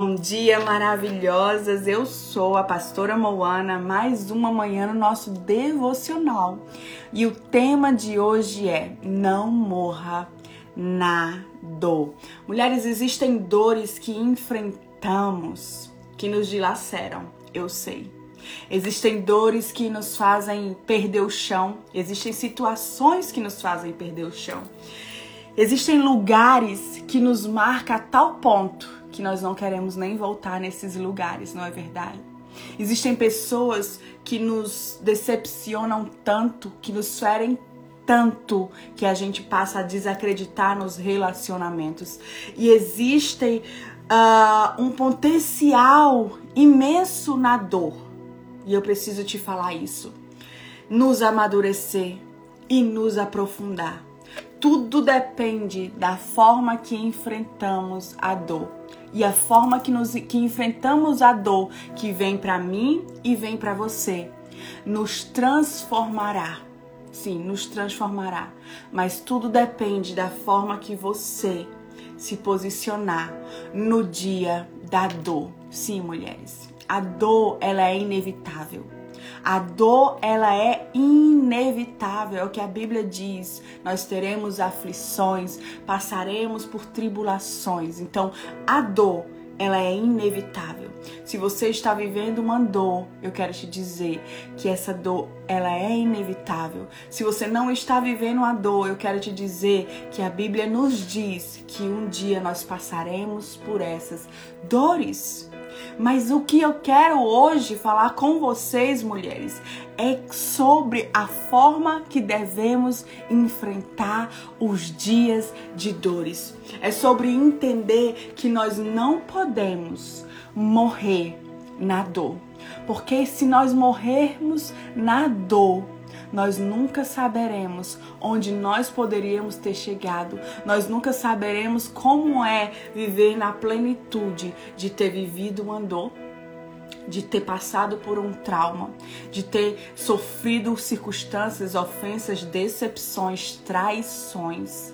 Bom dia, maravilhosas! Eu sou a pastora Moana, mais uma manhã no nosso devocional. E o tema de hoje é: Não morra na dor. Mulheres, existem dores que enfrentamos que nos dilaceram, eu sei. Existem dores que nos fazem perder o chão, existem situações que nos fazem perder o chão. Existem lugares que nos marcam a tal ponto que nós não queremos nem voltar nesses lugares, não é verdade? Existem pessoas que nos decepcionam tanto, que nos ferem tanto que a gente passa a desacreditar nos relacionamentos. E existem uh, um potencial imenso na dor. E eu preciso te falar isso. Nos amadurecer e nos aprofundar. Tudo depende da forma que enfrentamos a dor e a forma que, nos, que enfrentamos a dor que vem para mim e vem para você nos transformará. Sim, nos transformará. Mas tudo depende da forma que você se posicionar no dia da dor. Sim, mulheres. A dor, ela é inevitável. A dor, ela é inevitável, é o que a Bíblia diz. Nós teremos aflições, passaremos por tribulações. Então, a dor, ela é inevitável. Se você está vivendo uma dor, eu quero te dizer que essa dor, ela é inevitável. Se você não está vivendo a dor, eu quero te dizer que a Bíblia nos diz que um dia nós passaremos por essas dores. Mas o que eu quero hoje falar com vocês, mulheres, é sobre a forma que devemos enfrentar os dias de dores. É sobre entender que nós não podemos morrer na dor. Porque se nós morrermos na dor, nós nunca saberemos onde nós poderíamos ter chegado, nós nunca saberemos como é viver na plenitude de ter vivido uma dor de ter passado por um trauma, de ter sofrido circunstâncias, ofensas, decepções, traições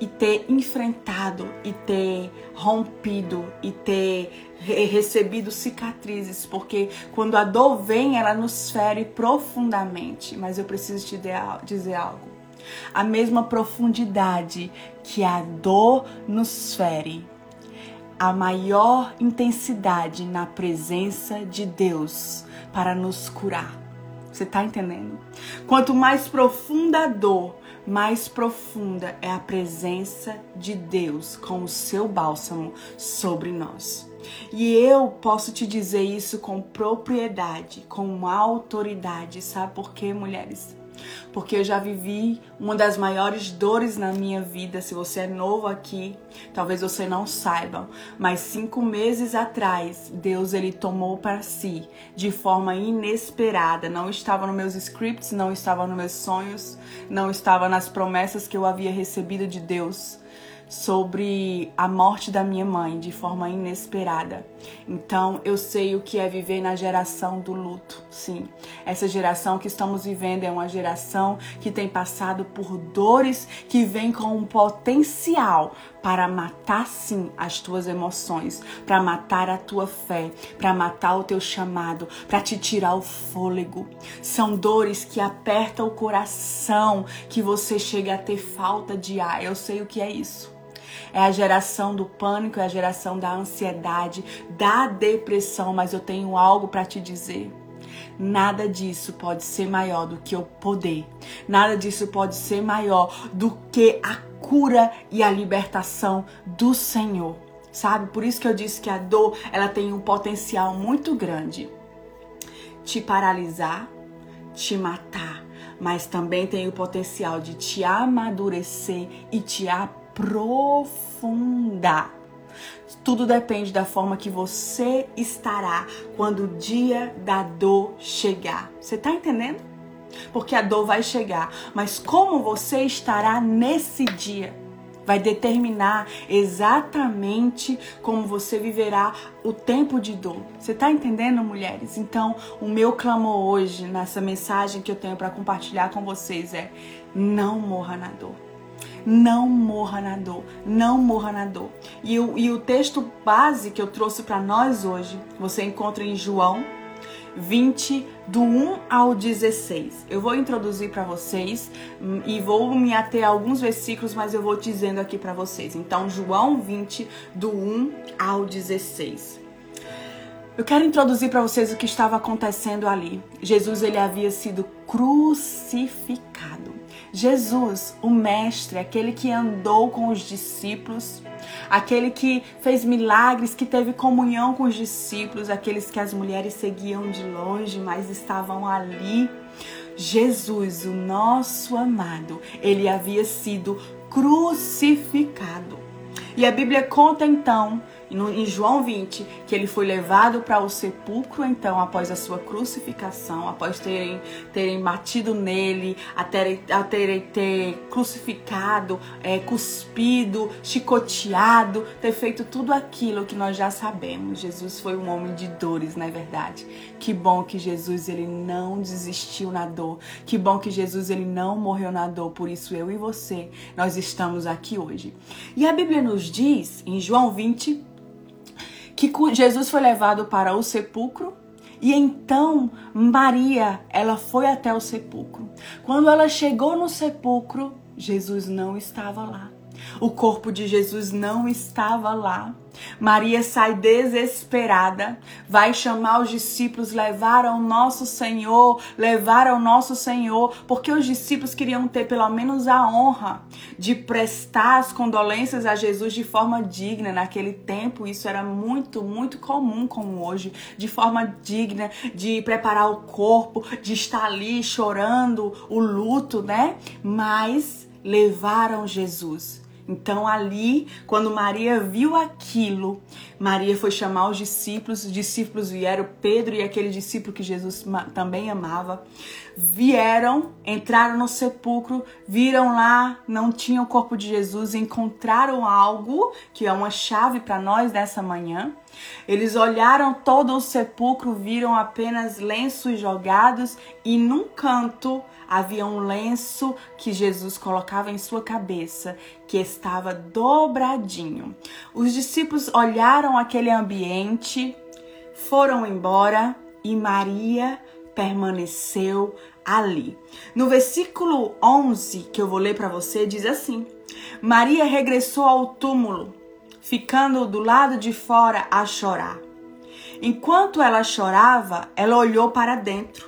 e ter enfrentado e ter rompido e ter recebido cicatrizes, porque quando a dor vem, ela nos fere profundamente. Mas eu preciso te dizer algo. A mesma profundidade que a dor nos fere, a maior intensidade na presença de Deus para nos curar. Você está entendendo? Quanto mais profunda a dor, mais profunda é a presença de Deus com o seu bálsamo sobre nós. E eu posso te dizer isso com propriedade, com autoridade, sabe por quê, mulheres? porque eu já vivi uma das maiores dores na minha vida. Se você é novo aqui, talvez você não saiba, mas cinco meses atrás, Deus ele tomou para si de forma inesperada. Não estava nos meus scripts, não estava nos meus sonhos, não estava nas promessas que eu havia recebido de Deus sobre a morte da minha mãe de forma inesperada. Então, eu sei o que é viver na geração do luto. Sim, essa geração que estamos vivendo é uma geração que tem passado por dores que vem com um potencial para matar sim as tuas emoções, para matar a tua fé, para matar o teu chamado, para te tirar o fôlego. São dores que apertam o coração, que você chega a ter falta de ar. Eu sei o que é isso é a geração do pânico, é a geração da ansiedade, da depressão, mas eu tenho algo para te dizer. Nada disso pode ser maior do que o poder. Nada disso pode ser maior do que a cura e a libertação do Senhor. Sabe? Por isso que eu disse que a dor, ela tem um potencial muito grande. Te paralisar, te matar, mas também tem o potencial de te amadurecer e te profunda. Tudo depende da forma que você estará quando o dia da dor chegar. Você está entendendo? Porque a dor vai chegar, mas como você estará nesse dia vai determinar exatamente como você viverá o tempo de dor. Você está entendendo, mulheres? Então, o meu clamor hoje, nessa mensagem que eu tenho para compartilhar com vocês é: não morra na dor Não morra na dor, não morra na dor. E o, e o texto base que eu trouxe para nós hoje, você encontra em João 20, do 1 ao 16. Eu vou introduzir para vocês hum, e vou me ater a alguns versículos, mas eu vou dizendo aqui para vocês. Então, João 20, do 1 ao 16. Eu quero introduzir para vocês o que estava acontecendo ali. Jesus ele havia sido crucificado. Jesus, o mestre, aquele que andou com os discípulos, aquele que fez milagres, que teve comunhão com os discípulos, aqueles que as mulheres seguiam de longe, mas estavam ali. Jesus, o nosso amado, ele havia sido crucificado. E a Bíblia conta então em João 20, que ele foi levado para o sepulcro, então, após a sua crucificação, após terem, terem batido nele, a terem, ter crucificado, é, cuspido, chicoteado, ter feito tudo aquilo que nós já sabemos. Jesus foi um homem de dores, não é verdade? Que bom que Jesus ele não desistiu na dor. Que bom que Jesus ele não morreu na dor. Por isso eu e você, nós estamos aqui hoje. E a Bíblia nos diz, em João 20, que Jesus foi levado para o sepulcro e então Maria, ela foi até o sepulcro. Quando ela chegou no sepulcro, Jesus não estava lá. O corpo de Jesus não estava lá. Maria sai desesperada, vai chamar os discípulos, levar ao nosso Senhor, levar ao nosso Senhor, porque os discípulos queriam ter pelo menos a honra de prestar as condolências a Jesus de forma digna. Naquele tempo, isso era muito, muito comum, como hoje, de forma digna, de preparar o corpo, de estar ali chorando o luto, né? Mas levaram Jesus então, ali, quando Maria viu aquilo, Maria foi chamar os discípulos, os discípulos vieram, Pedro e aquele discípulo que Jesus também amava, vieram, entraram no sepulcro, viram lá, não tinha o corpo de Jesus, encontraram algo, que é uma chave para nós nessa manhã. Eles olharam todo o sepulcro, viram apenas lenços jogados e num canto havia um lenço que Jesus colocava em sua cabeça, que estava dobradinho. Os discípulos olharam aquele ambiente, foram embora e Maria permaneceu ali. No versículo 11, que eu vou ler para você, diz assim: Maria regressou ao túmulo, ficando do lado de fora a chorar. Enquanto ela chorava, ela olhou para dentro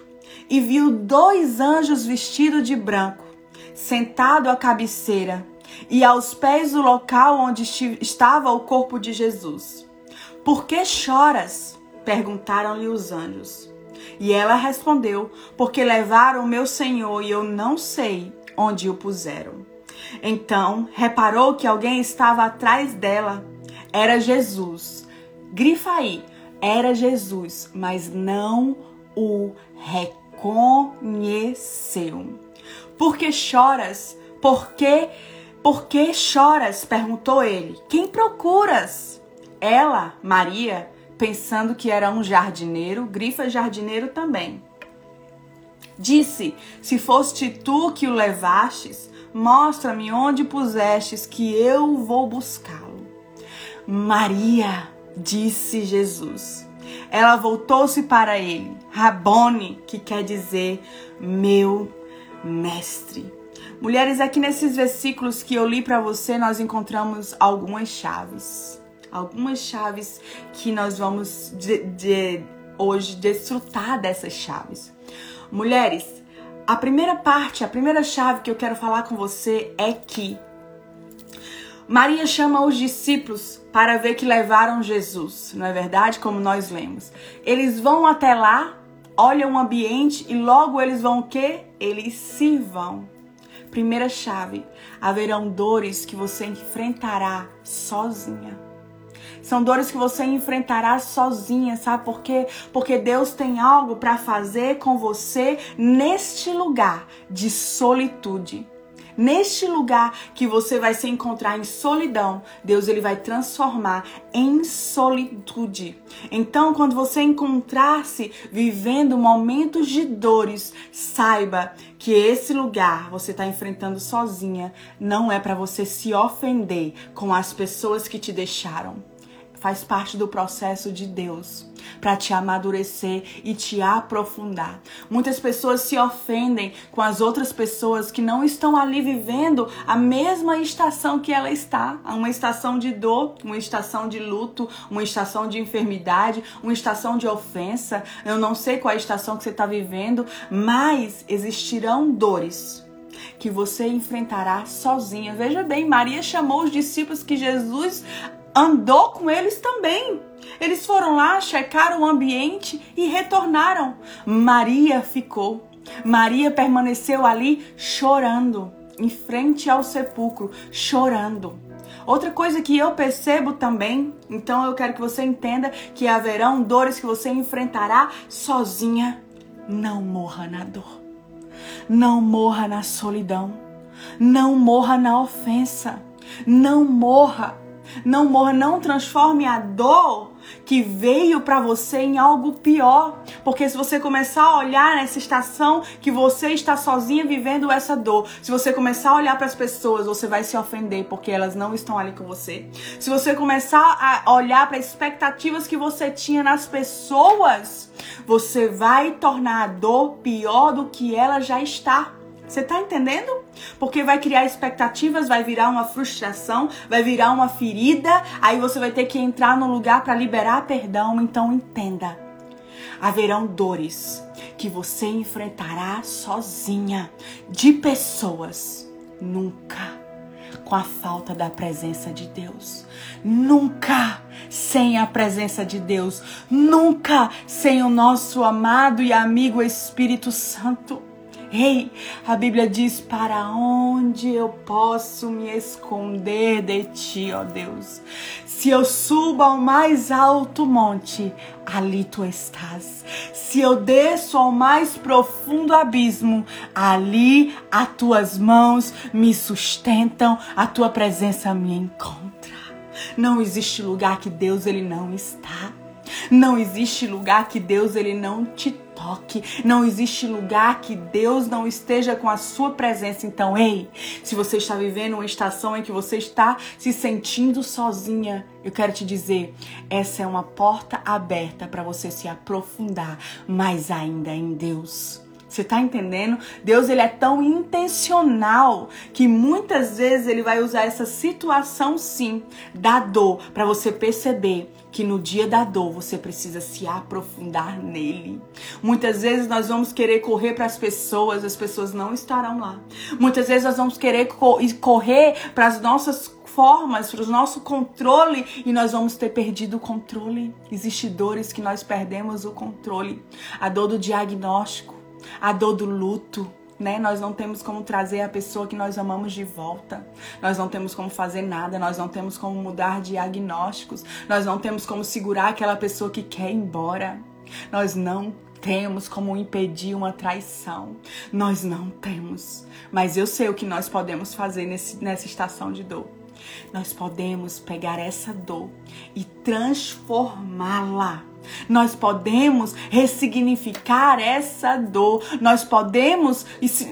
e viu dois anjos vestidos de branco, sentado à cabeceira e aos pés do local onde estava o corpo de Jesus. Por que choras? perguntaram-lhe os anjos. E ela respondeu: Porque levaram o meu Senhor e eu não sei onde o puseram. Então reparou que alguém estava atrás dela. Era Jesus. Grifa aí, era Jesus, mas não o reconheceu conheceu. Por que choras? Por que, por que choras? perguntou ele. Quem procuras? Ela, Maria, pensando que era um jardineiro, grifa jardineiro também. Disse: Se foste tu que o levastes, mostra-me onde pusestes, que eu vou buscá-lo. Maria, disse Jesus. Ela voltou-se para ele, Rabone, que quer dizer meu mestre. Mulheres, aqui nesses versículos que eu li para você, nós encontramos algumas chaves. Algumas chaves que nós vamos de, de, hoje desfrutar dessas chaves. Mulheres, a primeira parte, a primeira chave que eu quero falar com você é que Maria chama os discípulos para ver que levaram Jesus, não é verdade? Como nós lemos. Eles vão até lá, olham o ambiente e logo eles vão o quê? Eles se vão. Primeira chave: haverão dores que você enfrentará sozinha. São dores que você enfrentará sozinha, sabe por quê? Porque Deus tem algo para fazer com você neste lugar de solitude Neste lugar que você vai se encontrar em solidão, Deus ele vai transformar em solitude. Então, quando você encontrar-se vivendo momentos de dores, saiba que esse lugar você está enfrentando sozinha não é para você se ofender com as pessoas que te deixaram faz parte do processo de Deus para te amadurecer e te aprofundar. Muitas pessoas se ofendem com as outras pessoas que não estão ali vivendo a mesma estação que ela está, uma estação de dor, uma estação de luto, uma estação de enfermidade, uma estação de ofensa. Eu não sei qual é a estação que você está vivendo, mas existirão dores que você enfrentará sozinha. Veja bem, Maria chamou os discípulos que Jesus andou com eles também. Eles foram lá, checaram o ambiente e retornaram. Maria ficou. Maria permaneceu ali chorando, em frente ao sepulcro, chorando. Outra coisa que eu percebo também, então eu quero que você entenda que haverão dores que você enfrentará sozinha. Não morra na dor. Não morra na solidão. Não morra na ofensa. Não morra não morra, não transforme a dor que veio para você em algo pior. Porque se você começar a olhar nessa estação que você está sozinha vivendo essa dor, se você começar a olhar para as pessoas, você vai se ofender porque elas não estão ali com você. Se você começar a olhar para expectativas que você tinha nas pessoas, você vai tornar a dor pior do que ela já está. Você tá entendendo? Porque vai criar expectativas, vai virar uma frustração, vai virar uma ferida, aí você vai ter que entrar no lugar para liberar perdão. Então entenda. Haverão dores que você enfrentará sozinha, de pessoas, nunca com a falta da presença de Deus. Nunca sem a presença de Deus. Nunca sem o nosso amado e amigo Espírito Santo. Ei, a Bíblia diz: Para onde eu posso me esconder de ti, ó Deus? Se eu subo ao mais alto monte, ali tu estás. Se eu desço ao mais profundo abismo, ali as tuas mãos me sustentam, a tua presença me encontra. Não existe lugar que Deus ele não está. Não existe lugar que Deus ele não te toque. Não existe lugar que Deus não esteja com a sua presença. Então, ei, se você está vivendo uma estação em que você está se sentindo sozinha, eu quero te dizer, essa é uma porta aberta para você se aprofundar mais ainda em Deus. Você tá entendendo? Deus ele é tão intencional que muitas vezes ele vai usar essa situação sim da dor para você perceber que no dia da dor você precisa se aprofundar nele. Muitas vezes nós vamos querer correr para as pessoas, as pessoas não estarão lá. Muitas vezes nós vamos querer correr para as nossas formas, para o nosso controle e nós vamos ter perdido o controle. Existem dores que nós perdemos o controle. A dor do diagnóstico, a dor do luto, né? Nós não temos como trazer a pessoa que nós amamos de volta. Nós não temos como fazer nada, nós não temos como mudar diagnósticos, nós não temos como segurar aquela pessoa que quer ir embora. Nós não temos como impedir uma traição. Nós não temos. Mas eu sei o que nós podemos fazer nesse, nessa estação de dor. Nós podemos pegar essa dor e transformá-la nós podemos ressignificar essa dor. Nós podemos,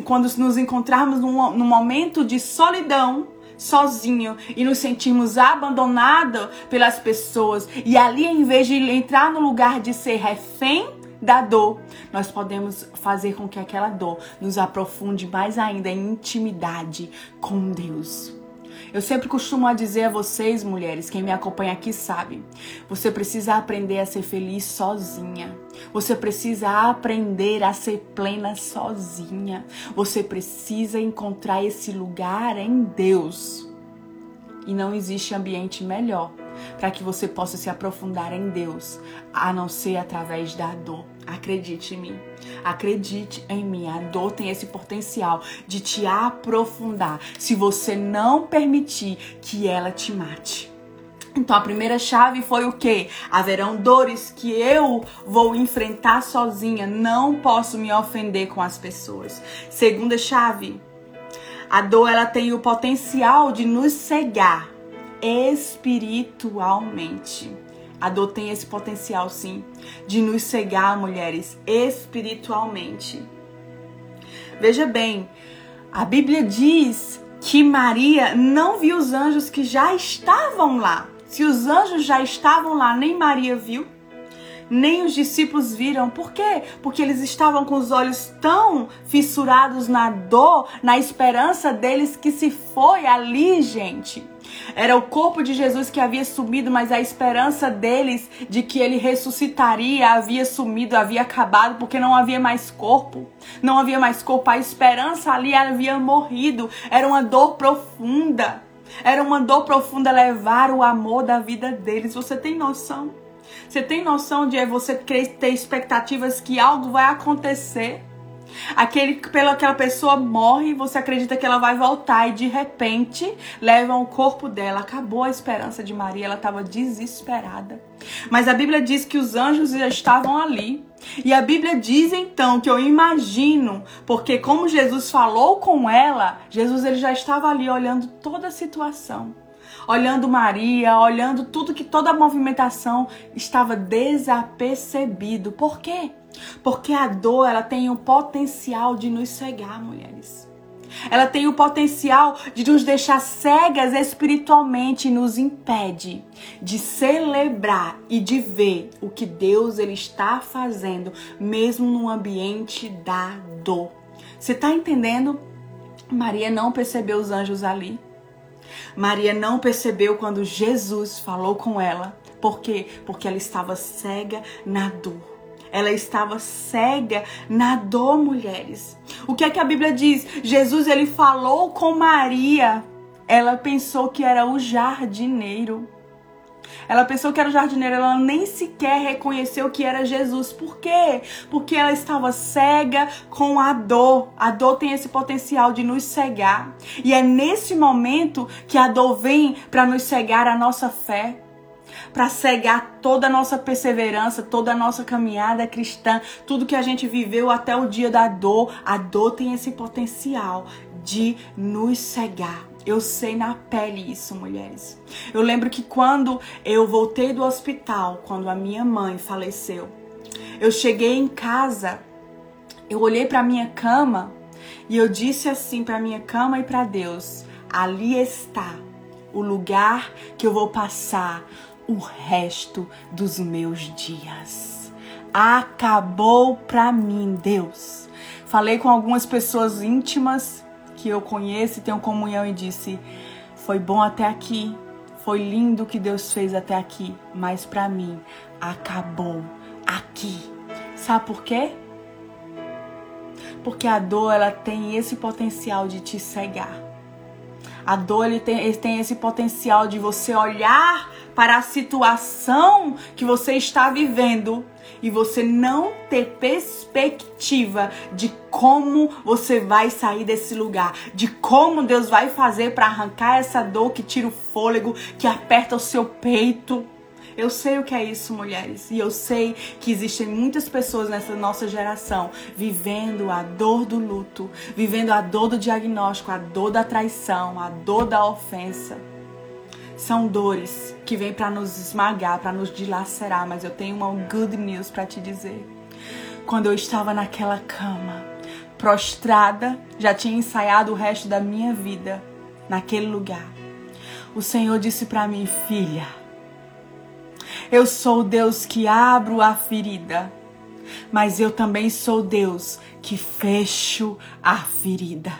quando nos encontrarmos num, num momento de solidão, sozinho e nos sentimos abandonados pelas pessoas e ali em vez de entrar no lugar de ser refém da dor, nós podemos fazer com que aquela dor nos aprofunde mais ainda em intimidade com Deus. Eu sempre costumo dizer a vocês, mulheres, quem me acompanha aqui sabe, você precisa aprender a ser feliz sozinha. Você precisa aprender a ser plena sozinha. Você precisa encontrar esse lugar em Deus. E não existe ambiente melhor para que você possa se aprofundar em Deus, a não ser através da dor. Acredite em mim. Acredite em mim. A dor tem esse potencial de te aprofundar se você não permitir que ela te mate. Então a primeira chave foi o que? Haverão dores que eu vou enfrentar sozinha, não posso me ofender com as pessoas. Segunda chave, A dor ela tem o potencial de nos cegar espiritualmente. A dor tem esse potencial, sim, de nos cegar, mulheres, espiritualmente. Veja bem, a Bíblia diz que Maria não viu os anjos que já estavam lá. Se os anjos já estavam lá, nem Maria viu, nem os discípulos viram. Por quê? Porque eles estavam com os olhos tão fissurados na dor, na esperança deles que se foi ali, gente. Era o corpo de Jesus que havia sumido, mas a esperança deles de que ele ressuscitaria havia sumido, havia acabado, porque não havia mais corpo. Não havia mais corpo. A esperança ali havia morrido. Era uma dor profunda. Era uma dor profunda levar o amor da vida deles. Você tem noção? Você tem noção de você ter expectativas que algo vai acontecer? Aquele, pela aquela pessoa morre, você acredita que ela vai voltar e de repente levam o corpo dela. Acabou a esperança de Maria, ela estava desesperada. Mas a Bíblia diz que os anjos já estavam ali. E a Bíblia diz então que eu imagino, porque como Jesus falou com ela, Jesus ele já estava ali olhando toda a situação olhando Maria, olhando tudo que toda a movimentação estava desapercebido. Por quê? Porque a dor, ela tem o potencial de nos cegar, mulheres. Ela tem o potencial de nos deixar cegas espiritualmente e nos impede de celebrar e de ver o que Deus ele está fazendo, mesmo no ambiente da dor. Você está entendendo? Maria não percebeu os anjos ali. Maria não percebeu quando Jesus falou com ela. Por quê? Porque ela estava cega na dor. Ela estava cega na dor, mulheres. O que é que a Bíblia diz? Jesus ele falou com Maria. Ela pensou que era o jardineiro. Ela pensou que era o jardineiro, ela nem sequer reconheceu que era Jesus. Por quê? Porque ela estava cega com a dor. A dor tem esse potencial de nos cegar. E é nesse momento que a dor vem para nos cegar a nossa fé para cegar toda a nossa perseverança, toda a nossa caminhada cristã, tudo que a gente viveu até o dia da dor. A dor tem esse potencial de nos cegar. Eu sei na pele isso, mulheres. Eu lembro que quando eu voltei do hospital, quando a minha mãe faleceu, eu cheguei em casa, eu olhei para minha cama e eu disse assim para minha cama e para Deus: ali está o lugar que eu vou passar o resto dos meus dias. Acabou pra mim, Deus. Falei com algumas pessoas íntimas que eu conheço e tenho comunhão e disse: Foi bom até aqui, foi lindo o que Deus fez até aqui, mas para mim acabou aqui. Sabe por quê? Porque a dor ela tem esse potencial de te cegar. A dor ele tem, ele tem esse potencial de você olhar para a situação que você está vivendo e você não ter perspectiva de como você vai sair desse lugar, de como Deus vai fazer para arrancar essa dor que tira o fôlego, que aperta o seu peito. Eu sei o que é isso, mulheres, e eu sei que existem muitas pessoas nessa nossa geração vivendo a dor do luto, vivendo a dor do diagnóstico, a dor da traição, a dor da ofensa. São dores que vêm para nos esmagar, para nos dilacerar, mas eu tenho uma good news para te dizer. Quando eu estava naquela cama, prostrada, já tinha ensaiado o resto da minha vida naquele lugar. O Senhor disse para mim, filha, eu sou o Deus que abro a ferida, mas eu também sou Deus que fecho a ferida.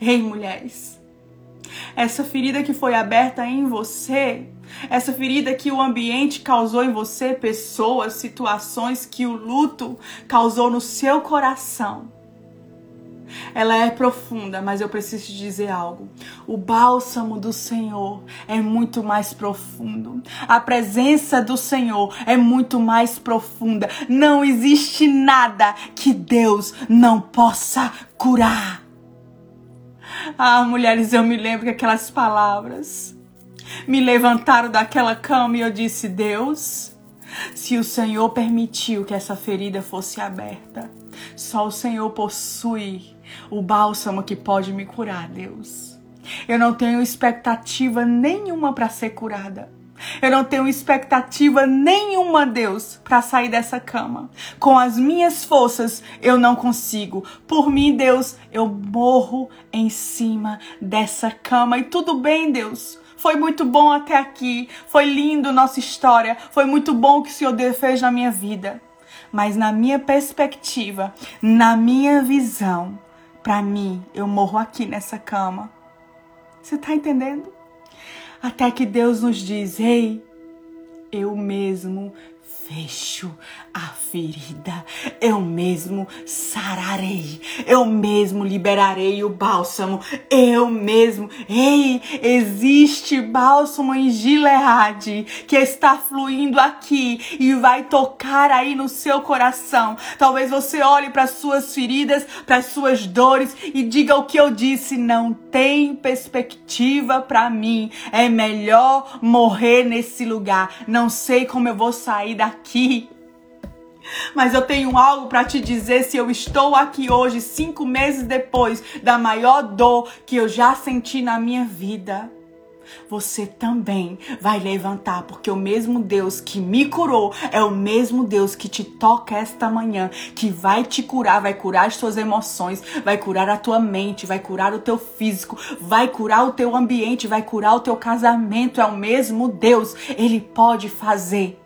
Ei, mulheres, essa ferida que foi aberta em você, essa ferida que o ambiente causou em você, pessoas, situações que o luto causou no seu coração ela é profunda, mas eu preciso te dizer algo. O bálsamo do Senhor é muito mais profundo. A presença do Senhor é muito mais profunda. Não existe nada que Deus não possa curar. Ah, mulheres, eu me lembro que aquelas palavras me levantaram daquela cama e eu disse: Deus, se o Senhor permitiu que essa ferida fosse aberta, só o Senhor possui o bálsamo que pode me curar, Deus. Eu não tenho expectativa nenhuma para ser curada. Eu não tenho expectativa nenhuma, Deus, para sair dessa cama. Com as minhas forças, eu não consigo. Por mim, Deus, eu morro em cima dessa cama. E tudo bem, Deus. Foi muito bom até aqui. Foi lindo nossa história. Foi muito bom o que o Senhor fez na minha vida. Mas na minha perspectiva, na minha visão, para mim, eu morro aqui nessa cama. Você tá entendendo? Até que Deus nos diz: Ei, eu mesmo fecho a ferida, eu mesmo sararei, eu mesmo liberarei o bálsamo, eu mesmo. Ei, existe bálsamo em Gileade que está fluindo aqui e vai tocar aí no seu coração. Talvez você olhe para suas feridas, para suas dores e diga o que eu disse: não tem perspectiva para mim. É melhor morrer nesse lugar. Não sei como eu vou sair daqui aqui. Mas eu tenho algo para te dizer. Se eu estou aqui hoje, cinco meses depois da maior dor que eu já senti na minha vida, você também vai levantar, porque o mesmo Deus que me curou é o mesmo Deus que te toca esta manhã, que vai te curar, vai curar as suas emoções, vai curar a tua mente, vai curar o teu físico, vai curar o teu ambiente, vai curar o teu casamento. É o mesmo Deus, ele pode fazer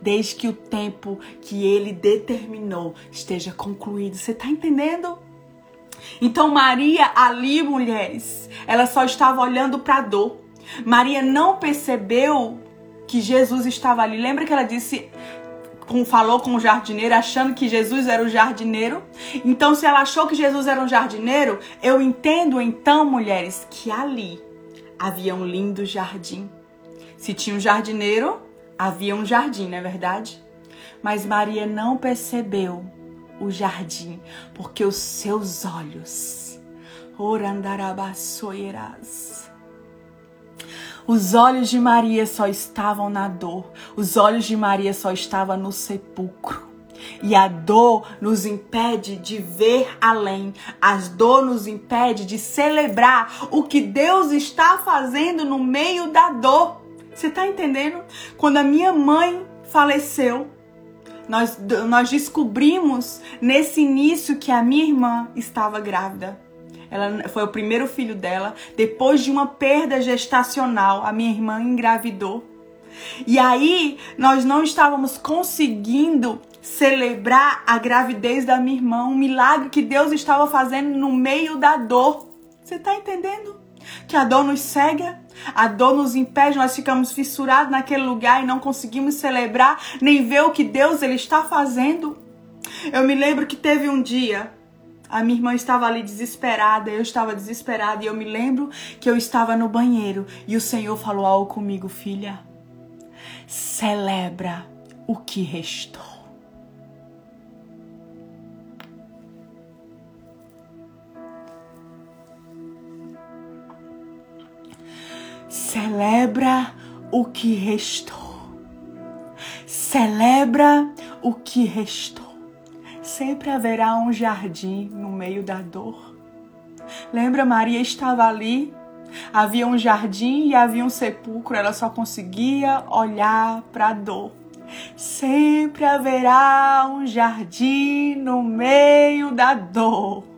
desde que o tempo que ele determinou esteja concluído. Você está entendendo? Então Maria ali, mulheres, ela só estava olhando para a dor. Maria não percebeu que Jesus estava ali. Lembra que ela disse falou com o jardineiro, achando que Jesus era o jardineiro. Então, se ela achou que Jesus era um jardineiro, eu entendo então, mulheres, que ali havia um lindo jardim. Se tinha um jardineiro, Havia um jardim, não é verdade? Mas Maria não percebeu o jardim, porque os seus olhos, orandarabaçoirás, os olhos de Maria só estavam na dor, os olhos de Maria só estavam no sepulcro. E a dor nos impede de ver além. A dor nos impede de celebrar o que Deus está fazendo no meio da dor. Você está entendendo? Quando a minha mãe faleceu, nós, nós descobrimos nesse início que a minha irmã estava grávida. Ela foi o primeiro filho dela. Depois de uma perda gestacional, a minha irmã engravidou. E aí nós não estávamos conseguindo celebrar a gravidez da minha irmã, um milagre que Deus estava fazendo no meio da dor. Você está entendendo? Que a dor nos cega, a dor nos impede, nós ficamos fissurados naquele lugar e não conseguimos celebrar nem ver o que Deus ele está fazendo. Eu me lembro que teve um dia, a minha irmã estava ali desesperada, eu estava desesperada e eu me lembro que eu estava no banheiro e o Senhor falou algo comigo, filha. Celebra o que restou. Celebra o que restou. Celebra o que restou. Sempre haverá um jardim no meio da dor. Lembra, Maria estava ali, havia um jardim e havia um sepulcro, ela só conseguia olhar para a dor. Sempre haverá um jardim no meio da dor.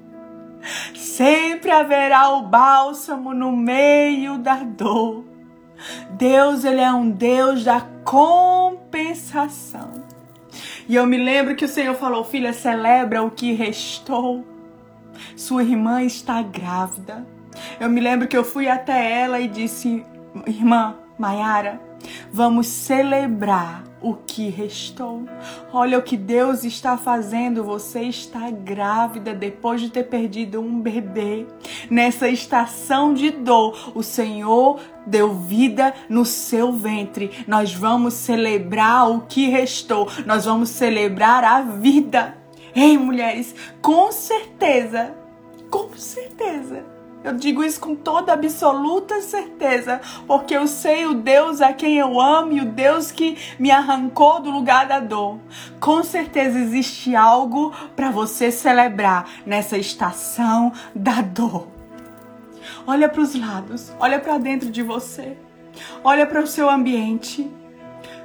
Sempre haverá o bálsamo no meio da dor. Deus, ele é um Deus da compensação. E eu me lembro que o Senhor falou: "Filha, celebra o que restou. Sua irmã está grávida." Eu me lembro que eu fui até ela e disse: "Irmã Maiara, vamos celebrar o que restou. Olha o que Deus está fazendo. Você está grávida depois de ter perdido um bebê. Nessa estação de dor, o Senhor deu vida no seu ventre. Nós vamos celebrar o que restou. Nós vamos celebrar a vida. Ei, mulheres, com certeza, com certeza Eu digo isso com toda absoluta certeza, porque eu sei o Deus a quem eu amo e o Deus que me arrancou do lugar da dor. Com certeza existe algo para você celebrar nessa estação da dor. Olha para os lados, olha para dentro de você, olha para o seu ambiente.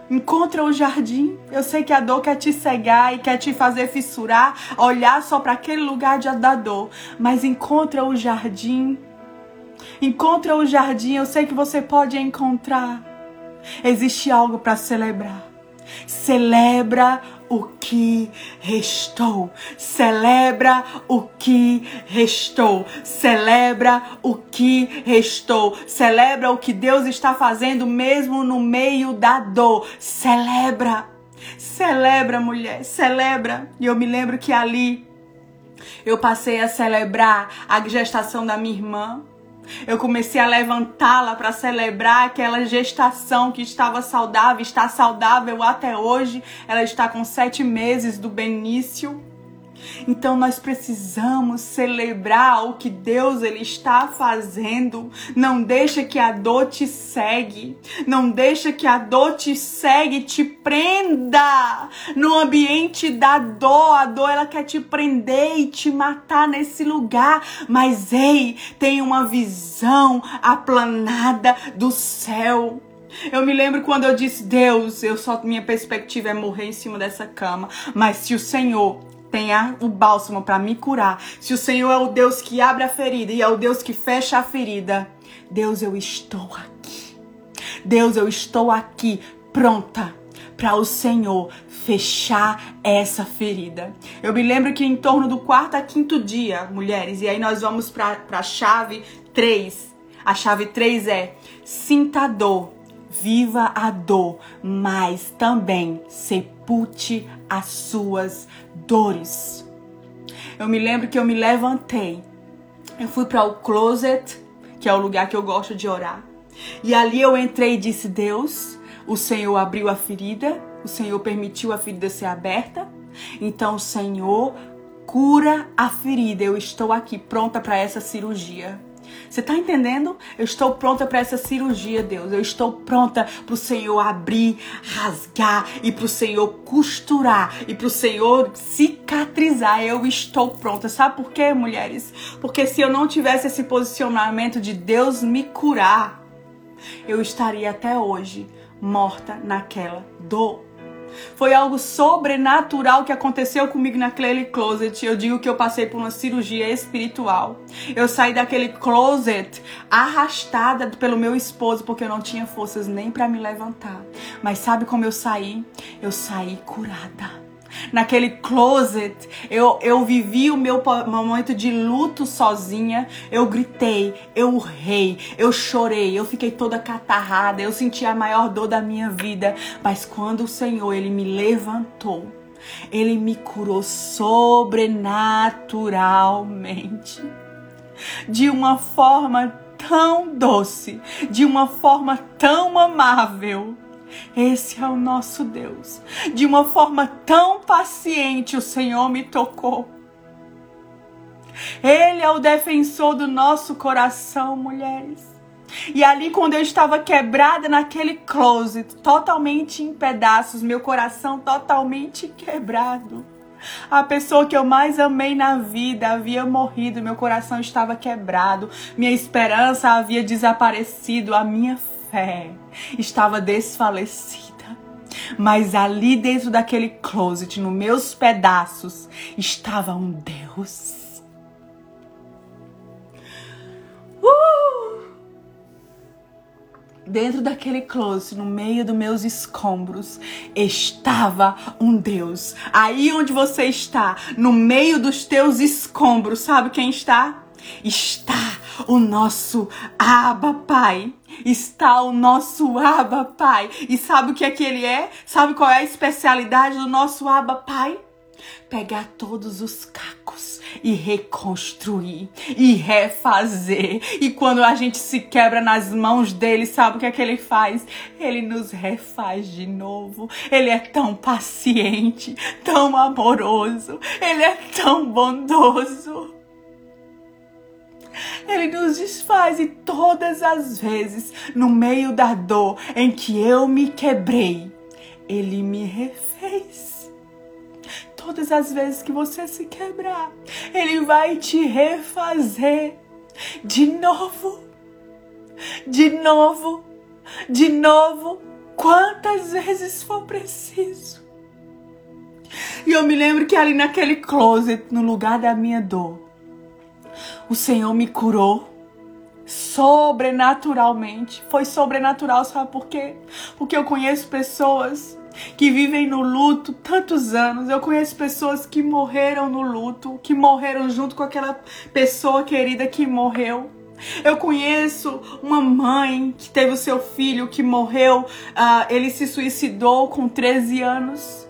Encontra o jardim. Eu sei que a dor quer te cegar e quer te fazer fissurar, olhar só para aquele lugar de, da dor. Mas encontra o jardim. Encontra o jardim. Eu sei que você pode encontrar. Existe algo para celebrar. Celebra o que restou. Celebra o que restou. Celebra o que restou. Celebra o que Deus está fazendo mesmo no meio da dor. Celebra. Celebra, mulher. Celebra. E eu me lembro que ali eu passei a celebrar a gestação da minha irmã. Eu comecei a levantá-la para celebrar aquela gestação que estava saudável, está saudável até hoje. Ela está com sete meses do Benício. Então nós precisamos celebrar o que Deus ele está fazendo. Não deixa que a dor te segue. Não deixa que a dor te segue, te prenda no ambiente da dor. A dor ela quer te prender e te matar nesse lugar. Mas ei, tem uma visão aplanada do céu. Eu me lembro quando eu disse, Deus, eu só minha perspectiva é morrer em cima dessa cama, mas se o Senhor tenha o bálsamo para me curar, se o Senhor é o Deus que abre a ferida e é o Deus que fecha a ferida, Deus, eu estou aqui. Deus, eu estou aqui pronta para o Senhor fechar essa ferida. Eu me lembro que em torno do quarto a quinto dia, mulheres, e aí nós vamos para a chave 3. A chave 3 é sinta a dor, viva a dor, mas também sepulte as suas dores. Eu me lembro que eu me levantei. Eu fui para o closet, que é o lugar que eu gosto de orar. E ali eu entrei e disse: Deus, o Senhor abriu a ferida, o Senhor permitiu a ferida ser aberta. Então, Senhor cura a ferida. Eu estou aqui pronta para essa cirurgia. Você está entendendo? Eu estou pronta para essa cirurgia, Deus. Eu estou pronta para o Senhor abrir, rasgar e para o Senhor costurar e para o Senhor cicatrizar. Eu estou pronta. Sabe por quê, mulheres? Porque se eu não tivesse esse posicionamento de Deus me curar, eu estaria até hoje morta naquela dor. Foi algo sobrenatural que aconteceu comigo naquele closet. Eu digo que eu passei por uma cirurgia espiritual. Eu saí daquele closet arrastada pelo meu esposo porque eu não tinha forças nem para me levantar. Mas sabe como eu saí? Eu saí curada naquele closet. Eu, eu vivi o meu momento de luto sozinha. Eu gritei, eu urrei, eu chorei, eu fiquei toda catarrada, eu senti a maior dor da minha vida. Mas quando o Senhor, Ele me levantou, Ele me curou sobrenaturalmente. De uma forma tão doce, de uma forma tão amável esse é o nosso Deus. De uma forma tão paciente, o Senhor me tocou. Ele é o defensor do nosso coração, mulheres. E ali, quando eu estava quebrada naquele closet, totalmente em pedaços, meu coração totalmente quebrado. A pessoa que eu mais amei na vida havia morrido, meu coração estava quebrado, minha esperança havia desaparecido, a minha fé estava desfalecida. Mas ali dentro daquele closet, nos meus pedaços, estava um Deus. Uh! Dentro daquele closet, no meio dos meus escombros, estava um Deus. Aí onde você está, no meio dos teus escombros, sabe quem está? Está o nosso Abba Pai. Está o nosso Abba Pai. E sabe o que é que ele é? Sabe qual é a especialidade do nosso Abba Pai? Pegar todos os cacos e reconstruir e refazer. E quando a gente se quebra nas mãos dele, sabe o que é que ele faz? Ele nos refaz de novo. Ele é tão paciente, tão amoroso, ele é tão bondoso. Ele nos desfaz e todas as vezes, no meio da dor em que eu me quebrei, Ele me refez. Todas as vezes que você se quebrar, Ele vai te refazer de novo, de novo, de novo, quantas vezes for preciso. E eu me lembro que ali naquele closet, no lugar da minha dor, o Senhor me curou sobrenaturalmente. Foi sobrenatural, sabe por quê? Porque eu conheço pessoas que vivem no luto tantos anos. Eu conheço pessoas que morreram no luto, que morreram junto com aquela pessoa querida que morreu. Eu conheço uma mãe que teve o seu filho que morreu, uh, ele se suicidou com 13 anos.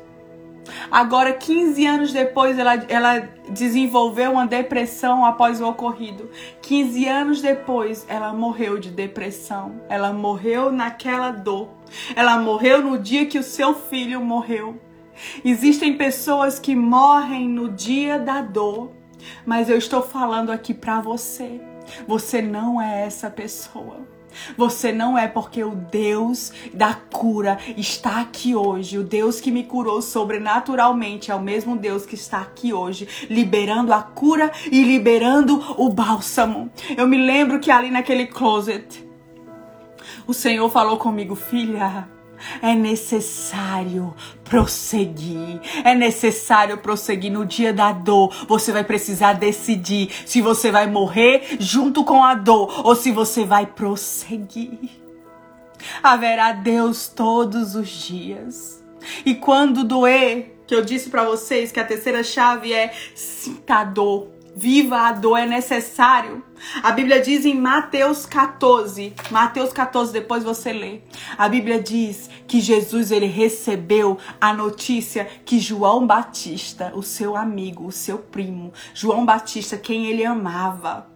Agora, 15 anos depois, ela, ela desenvolveu uma depressão após o ocorrido. 15 anos depois, ela morreu de depressão. Ela morreu naquela dor. Ela morreu no dia que o seu filho morreu. Existem pessoas que morrem no dia da dor, mas eu estou falando aqui para você. Você não é essa pessoa. Você não é porque o Deus da cura está aqui hoje. O Deus que me curou sobrenaturalmente é o mesmo Deus que está aqui hoje, liberando a cura e liberando o bálsamo. Eu me lembro que ali naquele closet, o Senhor falou comigo, filha. É necessário prosseguir. É necessário prosseguir no dia da dor. Você vai precisar decidir se você vai morrer junto com a dor ou se você vai prosseguir. Haverá Deus todos os dias. E quando doer, que eu disse para vocês que a terceira chave é sinta a dor viva a dor, é necessário. A Bíblia diz em Mateus 14, Mateus 14, depois você lê. A Bíblia diz que Jesus ele recebeu a notícia que João Batista, o seu amigo, o seu primo, João Batista, quem ele amava,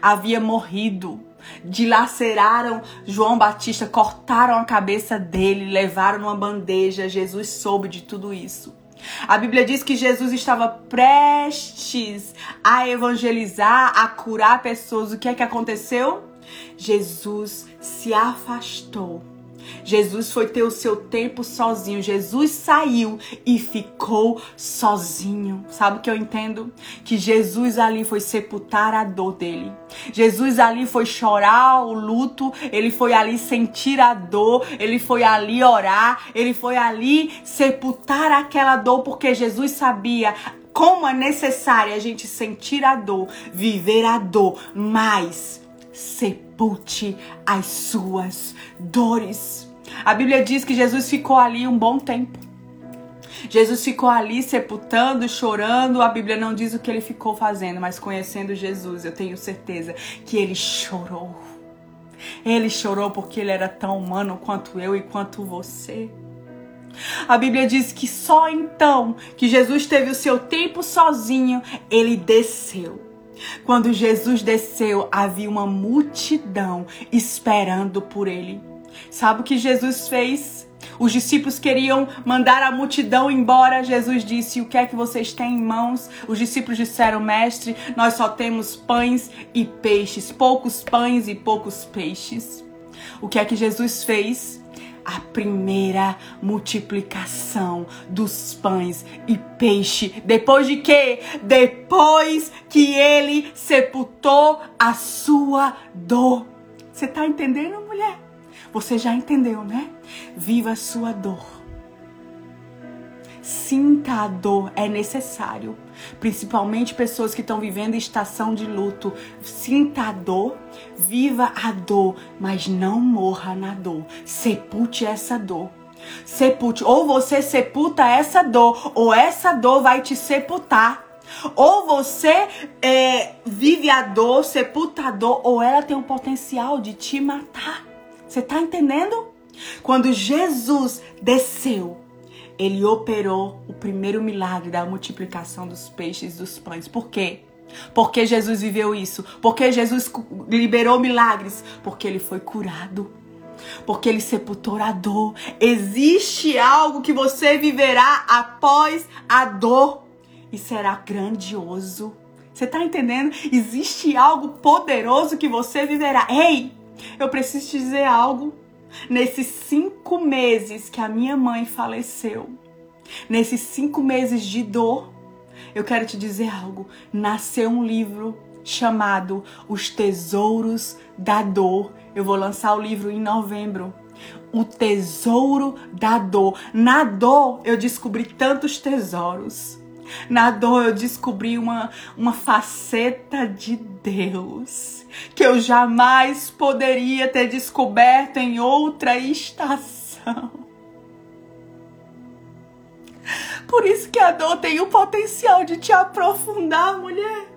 havia morrido. Dilaceraram João Batista, cortaram a cabeça dele, levaram numa bandeja. Jesus soube de tudo isso. A Bíblia diz que Jesus estava prestes a evangelizar, a curar pessoas. O que é que aconteceu? Jesus se afastou Jesus foi ter o seu tempo sozinho. Jesus saiu e ficou sozinho. Sabe o que eu entendo? Que Jesus ali foi sepultar a dor dele. Jesus ali foi chorar o luto, ele foi ali sentir a dor, ele foi ali orar, ele foi ali sepultar aquela dor, porque Jesus sabia como é necessário a gente sentir a dor, viver a dor, mas sepulte as suas dores. A Bíblia diz que Jesus ficou ali um bom tempo. Jesus ficou ali sepultando, chorando. A Bíblia não diz o que ele ficou fazendo, mas conhecendo Jesus, eu tenho certeza que ele chorou. Ele chorou porque ele era tão humano quanto eu e quanto você. A Bíblia diz que só então que Jesus teve o seu tempo sozinho, ele desceu. Quando Jesus desceu, havia uma multidão esperando por ele. Sabe o que Jesus fez? Os discípulos queriam mandar a multidão embora. Jesus disse: O que é que vocês têm em mãos? Os discípulos disseram: Mestre, nós só temos pães e peixes, poucos pães e poucos peixes. O que é que Jesus fez? A primeira multiplicação dos pães e peixe. Depois de quê? Depois que ele sepultou a sua dor. Você está entendendo, mulher? Você já entendeu, né? Viva a sua dor. Sinta a dor, é necessário. Principalmente pessoas que estão vivendo estação de luto. Sinta a dor, viva a dor, mas não morra na dor. Sepulte essa dor. Sepulte. Ou você sepulta essa dor, ou essa dor vai te sepultar. Ou você é, vive a dor, sepulta a dor, ou ela tem o potencial de te matar. Você está entendendo? Quando Jesus desceu, ele operou o primeiro milagre da multiplicação dos peixes e dos pães. Por quê? Porque Jesus viveu isso. Porque Jesus liberou milagres. Porque ele foi curado. Porque ele sepultou a dor. Existe algo que você viverá após a dor. E será grandioso Você tá entendendo? Existe algo poderoso que você viverá. Ei, eu preciso te dizer algo. Nesses cinco meses que a minha mãe faleceu, nesses cinco meses de dor, eu quero te dizer algo. Nasceu um livro chamado Os Tesouros da Dor. Eu vou lançar o livro em novembro. O tesouro da dor. Na dor eu descobri tantos tesouros. Na dor eu descobri uma, uma faceta de Deus que eu jamais poderia ter descoberto em outra estação. Por isso que a dor tem o potencial de te aprofundar, mulher.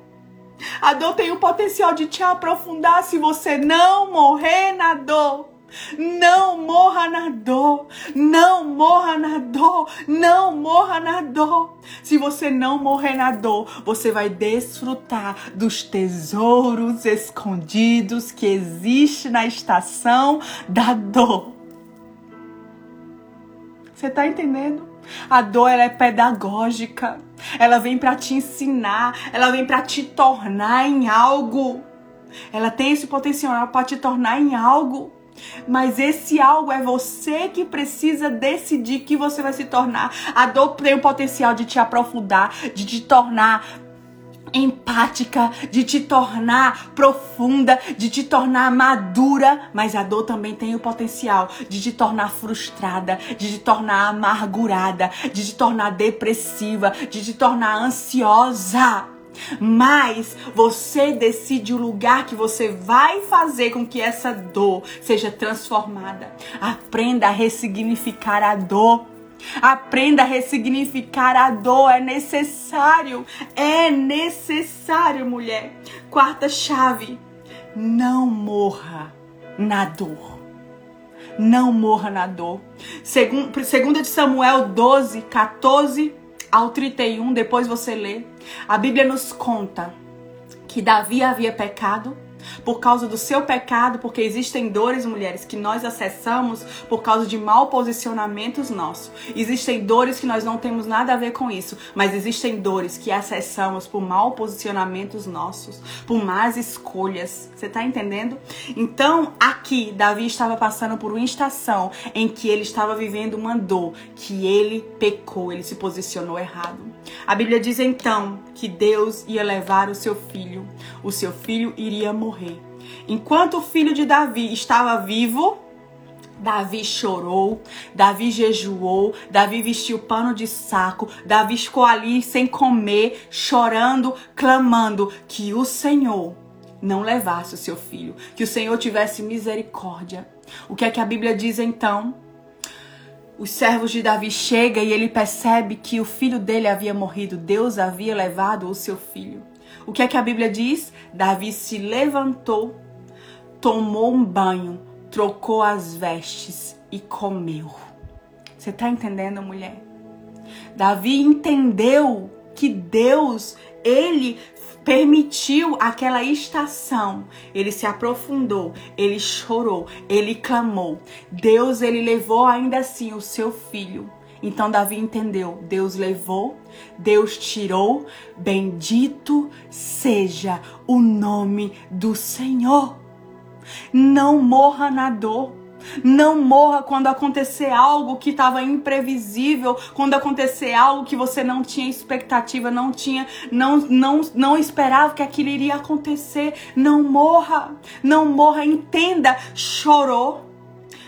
A dor tem o potencial de te aprofundar se você não morrer na dor. Não morra na dor, não morra na dor, não morra na dor. Se você não morrer na dor, você vai desfrutar dos tesouros escondidos que existe na estação da dor. Você tá entendendo? A dor ela é pedagógica. Ela vem para te ensinar, ela vem para te tornar em algo. Ela tem esse potencial para te tornar em algo. Mas esse algo é você que precisa decidir que você vai se tornar. A dor tem o potencial de te aprofundar, de te tornar empática, de te tornar profunda, de te tornar madura, mas a dor também tem o potencial de te tornar frustrada, de te tornar amargurada, de te tornar depressiva, de te tornar ansiosa. Mas você decide o lugar que você vai fazer com que essa dor seja transformada. Aprenda a ressignificar a dor. Aprenda a ressignificar a dor. É necessário. É necessário, mulher. Quarta chave. Não morra na dor. Não morra na dor. Segunda de Samuel 12, 14 ao 31, depois você lê, a Bíblia nos conta que Davi havia pecado por causa do seu pecado, porque existem dores, mulheres, que nós acessamos por causa de mal posicionamentos nossos. Existem dores que nós não temos nada a ver com isso, mas existem dores que acessamos por mal posicionamentos nossos, por más escolhas. Você tá entendendo? Então, aqui, Davi estava passando por uma estação em que ele estava vivendo uma dor, que ele pecou, ele se posicionou errado. A Bíblia diz então que Deus ia levar o seu filho, o seu filho iria morrer morrer. Enquanto o filho de Davi estava vivo, Davi chorou, Davi jejuou, Davi vestiu pano de saco, Davi ficou ali sem comer, chorando, clamando que o Senhor não levasse o seu filho, que o Senhor tivesse misericórdia. O que é que a Bíblia diz então? Os servos de Davi chegam e ele percebe que o filho dele havia morrido, Deus havia levado o seu filho. O que é que a Bíblia diz? Davi se levantou, tomou um banho, trocou as vestes e comeu. Você está entendendo, mulher? Davi entendeu que Deus, ele permitiu aquela estação. Ele se aprofundou, ele chorou, ele clamou. Deus, ele levou ainda assim o seu filho então Davi entendeu: Deus levou, Deus tirou, bendito seja o nome do Senhor. Não morra na dor. Não morra quando acontecer algo que estava imprevisível, quando acontecer algo que você não tinha expectativa, não tinha, não, não, não esperava que aquilo iria acontecer. Não morra, não morra, entenda, chorou,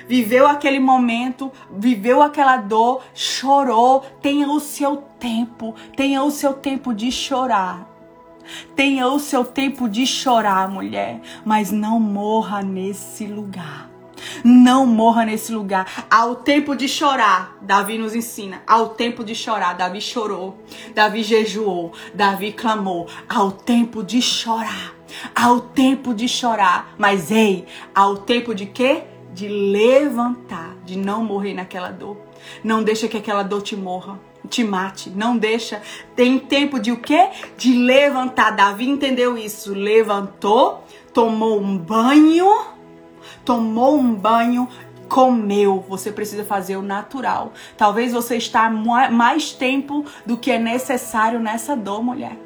viveu aquele momento, viveu aquela dor, chorou. Tenha o seu tempo, tenha o seu tempo de chorar. Tenha o seu tempo de chorar, mulher, mas não morra nesse lugar. Não morra nesse lugar. Ao tempo de chorar, Davi nos ensina. Ao tempo de chorar, Davi chorou. Davi jejuou. Davi clamou. Ao tempo de chorar. Ao tempo de chorar. Mas ei, ao tempo de quê? De levantar, de não morrer naquela dor. Não deixa que aquela dor te morra, te mate. Não deixa. Tem tempo de o quê? De levantar. Davi entendeu isso. Levantou, tomou um banho, tomou um banho, comeu. Você precisa fazer o natural. Talvez você está mais tempo do que é necessário nessa dor, mulher.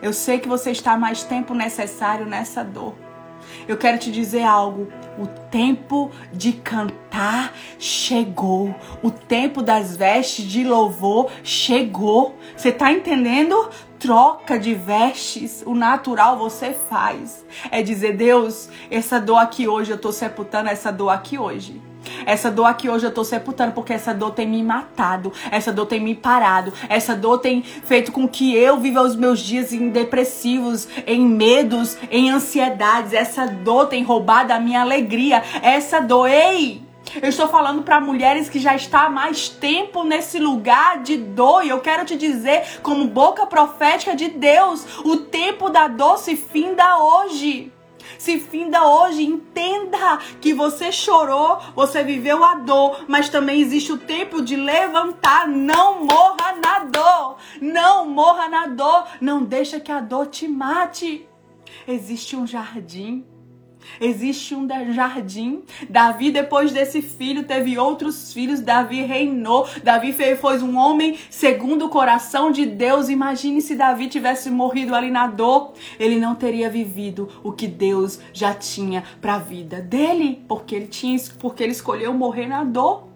Eu sei que você está mais tempo necessário nessa dor. Eu quero te dizer algo. O tempo de cantar chegou. O tempo das vestes de louvor chegou. Você tá entendendo? Troca de vestes, o natural você faz. É dizer, Deus, essa dor aqui hoje, eu tô sepultando essa dor aqui hoje. Essa dor aqui hoje eu tô sepultando porque essa dor tem me matado, essa dor tem me parado, essa dor tem feito com que eu viva os meus dias em depressivos, em medos, em ansiedades. Essa dor tem roubado a minha alegria. Essa dor, ei! Eu estou falando para mulheres que já está há mais tempo nesse lugar de dor. E eu quero te dizer, como boca profética de Deus, o tempo da dor se finda hoje se finda hoje. Entenda que você chorou, você viveu a dor, mas também existe o tempo de levantar. Não morra na dor. Não morra na dor. Não deixa que a dor te mate. Existe um jardim Existe um jardim. Davi, depois desse filho, teve outros filhos. Davi reinou. Davi foi um homem segundo o coração de Deus. Imagine se Davi tivesse morrido ali na dor. Ele não teria vivido o que Deus já tinha para a vida dele, porque ele tinha, porque ele escolheu morrer na dor.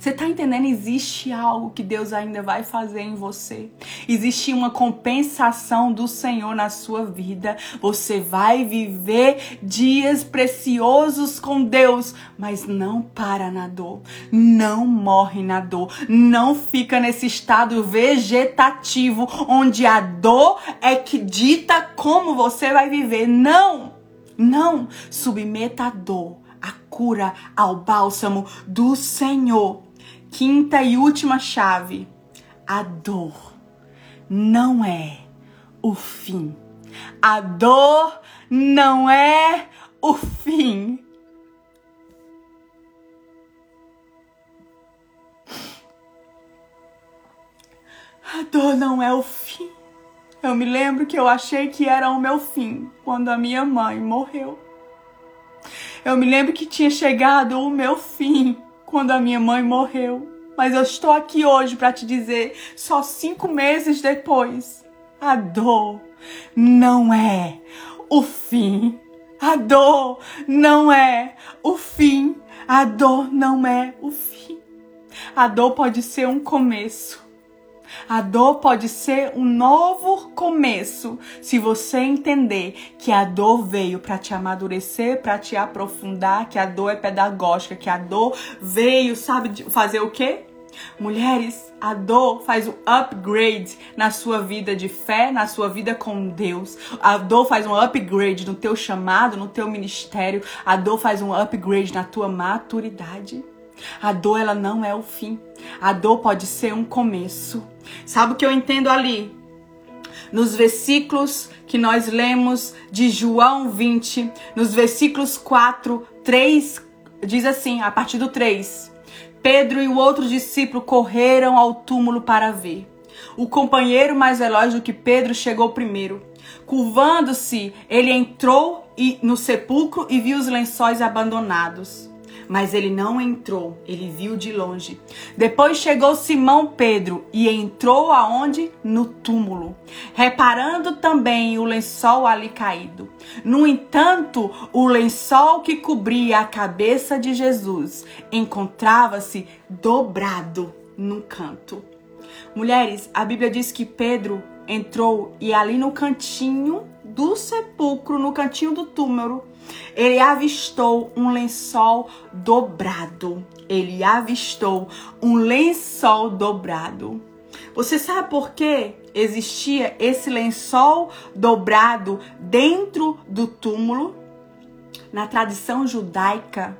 Você tá entendendo? Existe algo que Deus ainda vai fazer em você. Existe uma compensação do Senhor na sua vida. Você vai viver dias preciosos com Deus, mas não para na dor. Não morre na dor. Não fica nesse estado vegetativo onde a dor é que dita como você vai viver. Não! Não! Submeta a dor, a cura ao bálsamo do Senhor Quinta e última chave: a dor não é o fim. A dor não é o fim. A dor não é o fim. Eu me lembro que eu achei que era o meu fim quando a minha mãe morreu. Eu me lembro que tinha chegado o meu fim quando a minha mãe morreu. Mas eu estou aqui hoje para te dizer, só cinco meses depois, a dor não é o fim. A dor não é o fim. A dor não é o fim. A dor pode ser um começo. A dor pode ser um novo começo se você entender que a dor veio para te amadurecer, para te aprofundar, que a dor é pedagógica, que a dor veio, sabe, fazer o quê? Mulheres, a dor faz um upgrade na sua vida de fé, na sua vida com Deus. A dor faz um upgrade no teu chamado, no teu ministério. A dor faz um upgrade na tua maturidade. A dor ela não é o fim. A dor pode ser um começo. Sabe o que eu entendo ali? Nos versículos que nós lemos de João 20, nos versículos 4, 3, diz assim, a partir do 3. Pedro e o outro discípulo correram ao túmulo para ver. O companheiro mais veloz do que Pedro chegou primeiro. Curvando-se, ele entrou no sepulcro e viu os lençóis abandonados mas ele não entrou, ele viu de longe. Depois chegou Simão Pedro e entrou aonde? No túmulo, reparando também o lençol ali caído. No entanto, o lençol que cobria a cabeça de Jesus encontrava-se dobrado num canto. Mulheres, a Bíblia diz que Pedro entrou e ali no cantinho do sepulcro, no cantinho do túmulo, ele avistou um lençol dobrado. Ele avistou um lençol dobrado. Você sabe por que existia esse lençol dobrado dentro do túmulo? Na tradição judaica,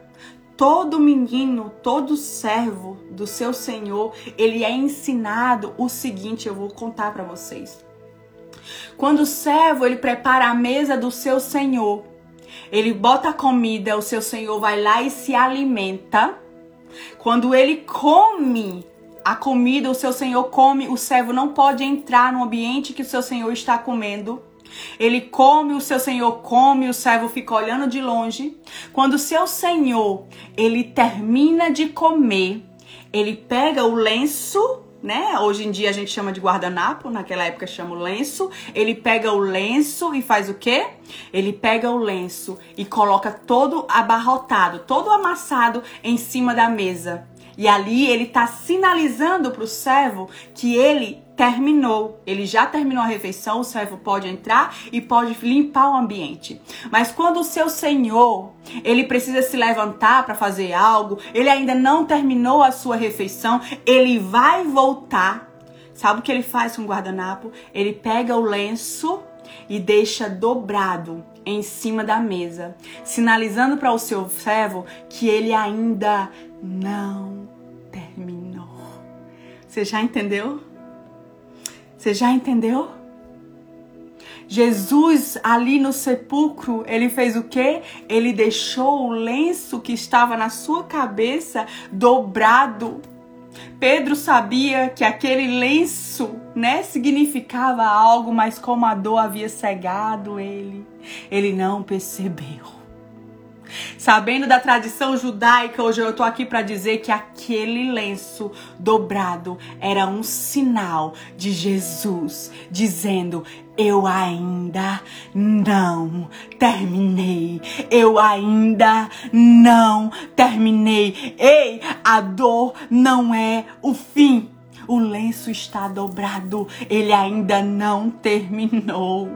todo menino, todo servo do seu Senhor, ele é ensinado o seguinte, eu vou contar para vocês. Quando o servo ele prepara a mesa do seu Senhor, ele bota comida, o seu senhor vai lá e se alimenta. Quando ele come a comida, o seu senhor come, o servo não pode entrar no ambiente que o seu senhor está comendo. Ele come, o seu senhor come, o servo fica olhando de longe. Quando o seu senhor, ele termina de comer, ele pega o lenço né? Hoje em dia a gente chama de guardanapo, naquela época chama o lenço. Ele pega o lenço e faz o quê? Ele pega o lenço e coloca todo abarrotado, todo amassado em cima da mesa. E ali ele está sinalizando para o servo que ele terminou. Ele já terminou a refeição, o servo pode entrar e pode limpar o ambiente. Mas quando o seu senhor, ele precisa se levantar para fazer algo, ele ainda não terminou a sua refeição, ele vai voltar. Sabe o que ele faz com o guardanapo? Ele pega o lenço e deixa dobrado em cima da mesa, sinalizando para o seu servo que ele ainda não terminou. Você já entendeu? Você já entendeu? Jesus ali no sepulcro, ele fez o quê? Ele deixou o lenço que estava na sua cabeça dobrado. Pedro sabia que aquele lenço, né, significava algo, mas como a dor havia cegado ele, ele não percebeu. Sabendo da tradição judaica, hoje eu tô aqui para dizer que aquele lenço dobrado era um sinal de Jesus dizendo: eu ainda não terminei. Eu ainda não terminei. Ei, a dor não é o fim o lenço está dobrado, ele ainda não terminou.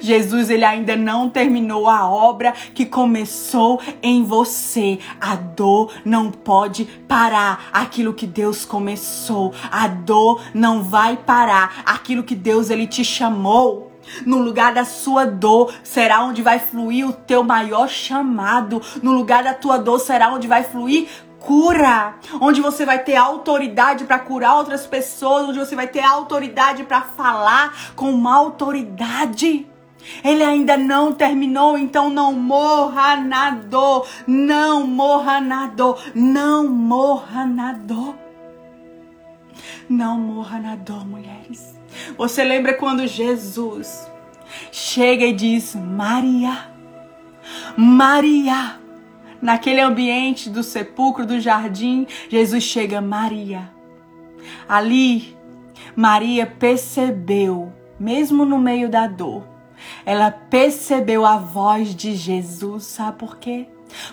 Jesus, ele ainda não terminou a obra que começou em você. A dor não pode parar aquilo que Deus começou. A dor não vai parar aquilo que Deus ele te chamou. No lugar da sua dor será onde vai fluir o teu maior chamado. No lugar da tua dor será onde vai fluir cura, onde você vai ter autoridade para curar outras pessoas, onde você vai ter autoridade para falar com uma autoridade. Ele ainda não terminou, então não morra na dor, não morra na dor, não morra na dor. Não morra na dor, mulheres. Você lembra quando Jesus chega e diz: Maria, Maria naquele ambiente do sepulcro, do jardim, Jesus chega, Maria. Ali, Maria percebeu, mesmo no meio da dor, ela percebeu a voz de Jesus, sabe por quê?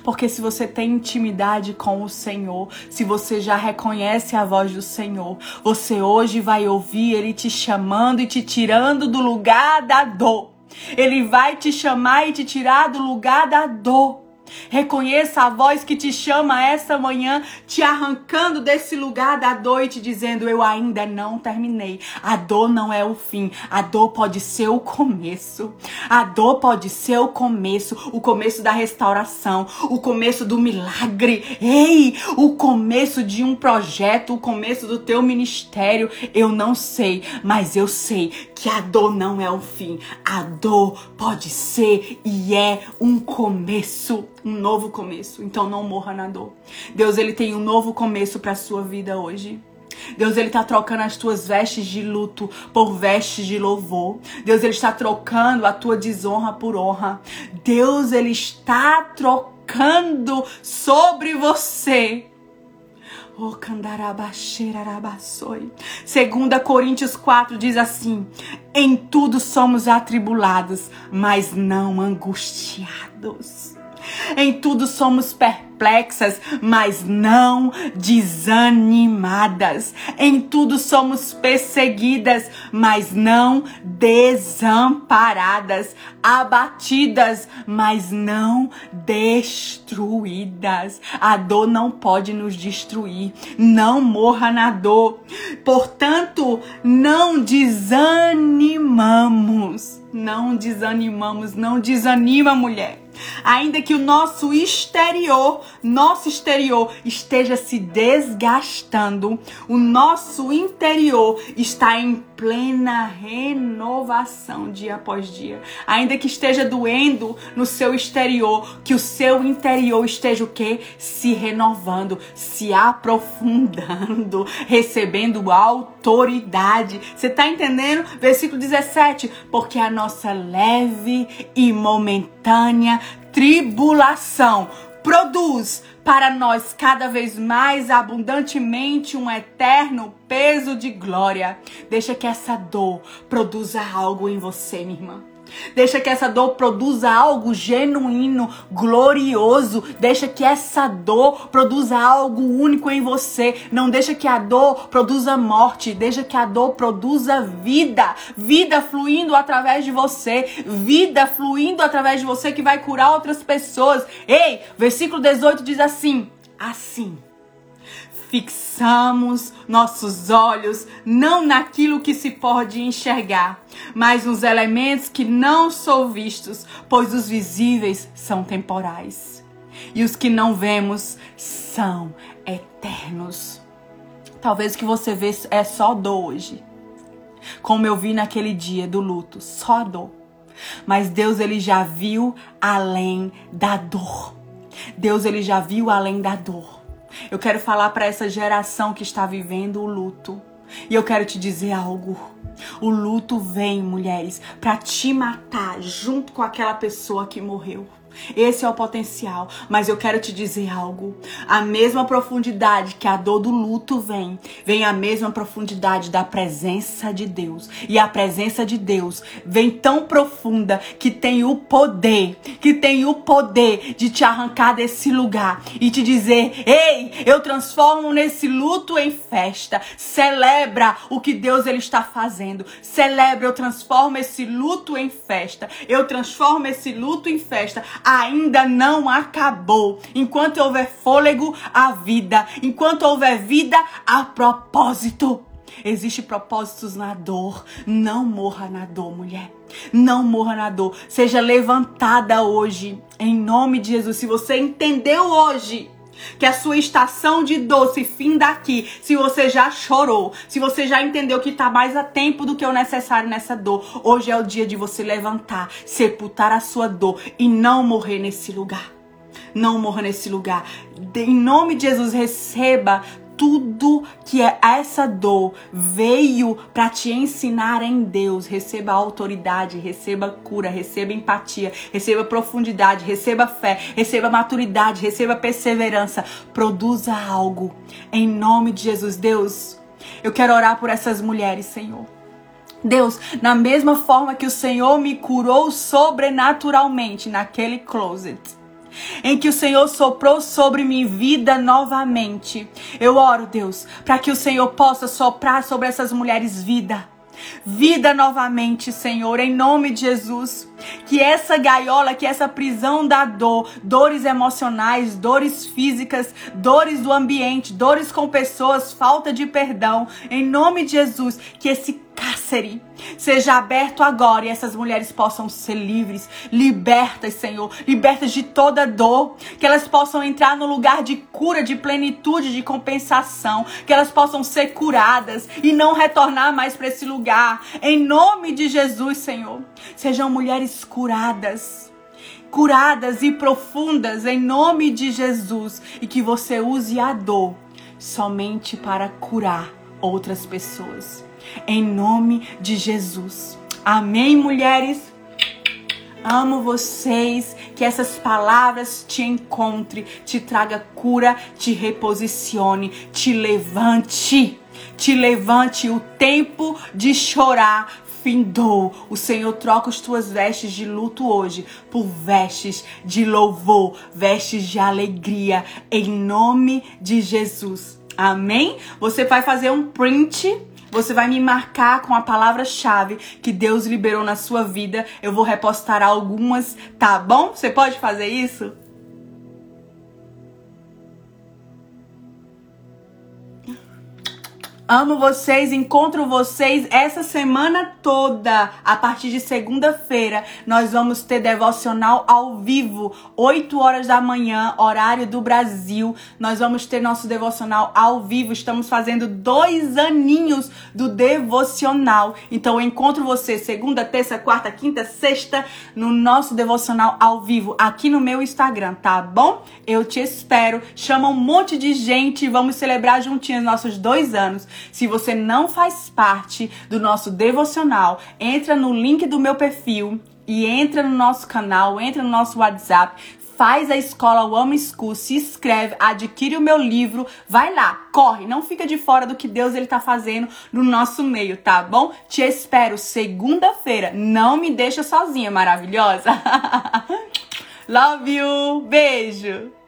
Porque se você tem intimidade com o Senhor, se você já reconhece a voz do Senhor, você hoje vai ouvir Ele te chamando e te tirando do lugar da dor. Ele vai te chamar e te tirar do lugar da dor. Reconheça a voz que te chama essa manhã, te arrancando desse lugar da dor e te dizendo: Eu ainda não terminei. A dor não é o fim, a dor pode ser o começo. A dor pode ser o começo o começo da restauração, o começo do milagre. Ei, o começo de um projeto, o começo do teu ministério. Eu não sei, mas eu sei que a dor não é o fim. A dor pode ser e é um começo um novo começo. Então não morra na dor. Deus ele tem um novo começo para sua vida hoje. Deus ele está trocando as tuas vestes de luto por vestes de louvor. Deus ele está trocando a tua desonra por honra. Deus ele está trocando sobre você Segunda Coríntios 4 diz assim: Em tudo somos atribulados, mas não angustiados. Em tudo somos perplexas, mas não desanimadas. Em tudo somos perseguidas, mas não desamparadas. Abatidas, mas não destruídas. A dor não pode nos destruir. Não morra na dor. Portanto, não desanimamos. Não desanimamos. Não desanima, mulher Ainda que o nosso exterior, nosso exterior esteja se desgastando, o nosso interior está em plena renovação dia após dia. Ainda que esteja doendo no seu exterior, que o seu interior esteja o quê? Se renovando, se aprofundando, recebendo autoridade. Você está entendendo? Versículo 17, porque a nossa leve e momentânea tribulação produz para nós cada vez mais abundantemente um eterno peso de glória. Deixa que essa dor produza algo em você, minha irmã. Deixa que essa dor produza algo genuíno, glorioso. Deixa que essa dor produza algo único em você. Não deixa que a dor produza morte. Deixa que a dor produza vida. Vida fluindo através de você. Vida fluindo através de você que vai curar outras pessoas. Ei, versículo 18 diz assim: Assim fixamos nossos olhos não naquilo que se pode enxergar, mas nos elementos que não são vistos, pois os visíveis são temporais e os que não vemos são eternos. Talvez o que você vê é só dor hoje. Como eu vi naquele dia do luto, só dor. Mas Deus ele já viu além da dor. Deus ele já viu além da dor. Eu quero falar para essa geração que está vivendo o luto. E eu quero te dizer algo. O luto vem, mulheres, para te matar junto com aquela pessoa que morreu. Esse é o potencial. Mas eu quero te dizer algo. A mesma profundidade que a dor do luto vem, vem a mesma profundidade da presença de Deus. E a presença de Deus vem tão profunda que tem o poder, que tem o poder de te arrancar desse lugar e te dizer: "Ei, eu transformo nesse luto em festa. Celebra o que Deus ele está fazendo. Celebra, eu transformo esse luto em festa. Eu transformo esse luto em festa ainda não acabou. Enquanto houver fôlego, há vida. Enquanto houver vida, há propósito. Existe propósitos na dor. Não morra na dor, mulher. Não morra na dor. Seja levantada hoje, em nome de Jesus. Se você entendeu hoje que a sua estação de dor se fim daqui, se você já chorou, se você já entendeu que está mais a tempo do que o necessário nessa dor, hoje é o dia de você levantar, sepultar a sua dor e não morrer nesse lugar. Não morra nesse lugar. Em nome de Jesus, receba tudo que é essa dor veio para te ensinar em Deus. Receba autoridade, receba cura, receba empatia, receba profundidade, receba fé, receba maturidade, receba perseverança. Produza algo em nome de Jesus. Deus, eu quero orar por essas mulheres, Senhor. Deus, na mesma forma que o Senhor me curou sobrenaturalmente naquele closet em que o Senhor soprou sobre mim vida novamente. Eu oro, Deus, para que o Senhor possa soprar sobre essas mulheres vida. Vida novamente, Senhor, em nome de Jesus. Que essa gaiola, que essa prisão da dor, dores emocionais, dores físicas, dores do ambiente, dores com pessoas, falta de perdão, em nome de Jesus, que esse cárcere. Seja aberto agora e essas mulheres possam ser livres, libertas, Senhor, libertas de toda dor, que elas possam entrar no lugar de cura, de plenitude, de compensação, que elas possam ser curadas e não retornar mais para esse lugar. Em nome de Jesus, Senhor, sejam mulheres curadas. Curadas e profundas em nome de Jesus. E que você use a dor somente para curar outras pessoas em nome de Jesus. Amém, mulheres? Amo vocês, que essas palavras te encontre, te traga cura, te reposicione, te levante, te levante. O tempo de chorar findou. O Senhor troca as tuas vestes de luto hoje por vestes de louvor, vestes de alegria, em nome de Jesus. Amém? Você vai fazer um print você vai me marcar com a palavra-chave que Deus liberou na sua vida. Eu vou repostar algumas, tá bom? Você pode fazer isso? Amo vocês, encontro vocês essa semana toda. A partir de segunda-feira, nós vamos ter devocional ao vivo, 8 horas da manhã, horário do Brasil. Nós vamos ter nosso devocional ao vivo. Estamos fazendo dois aninhos do devocional. Então, eu encontro você segunda, terça, quarta, quinta, sexta no nosso devocional ao vivo aqui no meu Instagram, tá bom? Eu te espero. Chama um monte de gente. Vamos celebrar juntinhos nossos dois anos. Se você não faz parte do nosso devocional, entra no link do meu perfil e entra no nosso canal, entra no nosso WhatsApp, faz a escola One School, se inscreve, adquire o meu livro, vai lá, corre, não fica de fora do que Deus ele tá fazendo no nosso meio, tá bom? Te espero segunda-feira. Não me deixa sozinha, maravilhosa. Love you. Beijo.